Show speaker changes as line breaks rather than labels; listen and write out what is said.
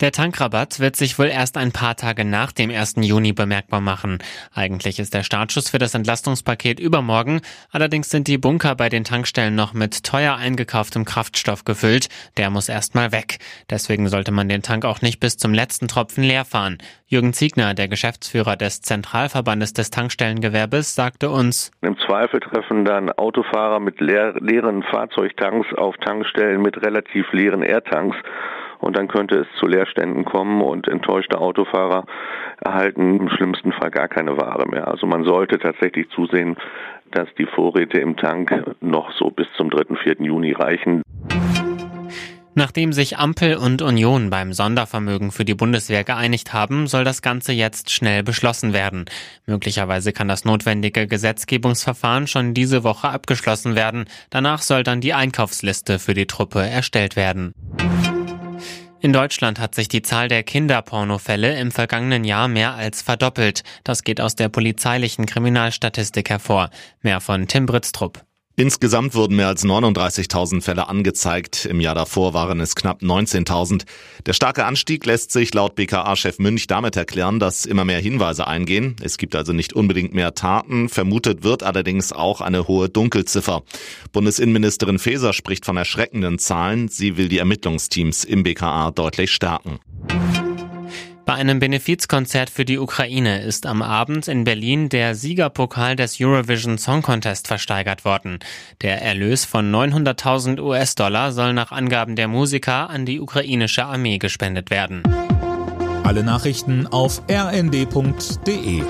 Der Tankrabatt wird sich wohl erst ein paar Tage nach dem 1. Juni bemerkbar machen. Eigentlich ist der Startschuss für das Entlastungspaket übermorgen, allerdings sind die Bunker bei den Tankstellen noch mit teuer eingekauftem Kraftstoff gefüllt. Der muss erstmal weg. Deswegen sollte man den Tank auch nicht bis zum letzten Tropfen leer fahren. Jürgen Ziegner, der Geschäftsführer des Zentralverbandes des Tankstellengewerbes, sagte uns,
Im Zweifel treffen dann Autofahrer mit leer, leeren Fahrzeugtanks auf Tankstellen mit relativ leeren Airtanks und dann könnte es zu Leerständen kommen und enttäuschte Autofahrer erhalten im schlimmsten Fall gar keine Ware mehr. Also man sollte tatsächlich zusehen, dass die Vorräte im Tank noch so bis zum 3. 4. Juni reichen.
Nachdem sich Ampel und Union beim Sondervermögen für die Bundeswehr geeinigt haben, soll das Ganze jetzt schnell beschlossen werden. Möglicherweise kann das notwendige Gesetzgebungsverfahren schon diese Woche abgeschlossen werden. Danach soll dann die Einkaufsliste für die Truppe erstellt werden. In Deutschland hat sich die Zahl der Kinderpornofälle im vergangenen Jahr mehr als verdoppelt. Das geht aus der polizeilichen Kriminalstatistik hervor. Mehr von Tim Britztrup.
Insgesamt wurden mehr als 39.000 Fälle angezeigt. Im Jahr davor waren es knapp 19.000. Der starke Anstieg lässt sich laut BKA-Chef Münch damit erklären, dass immer mehr Hinweise eingehen. Es gibt also nicht unbedingt mehr Taten. Vermutet wird allerdings auch eine hohe Dunkelziffer. Bundesinnenministerin Faeser spricht von erschreckenden Zahlen. Sie will die Ermittlungsteams im BKA deutlich stärken.
Bei einem Benefizkonzert für die Ukraine ist am Abend in Berlin der Siegerpokal des Eurovision Song Contest versteigert worden. Der Erlös von 900.000 US-Dollar soll nach Angaben der Musiker an die ukrainische Armee gespendet werden.
Alle Nachrichten auf rnd.de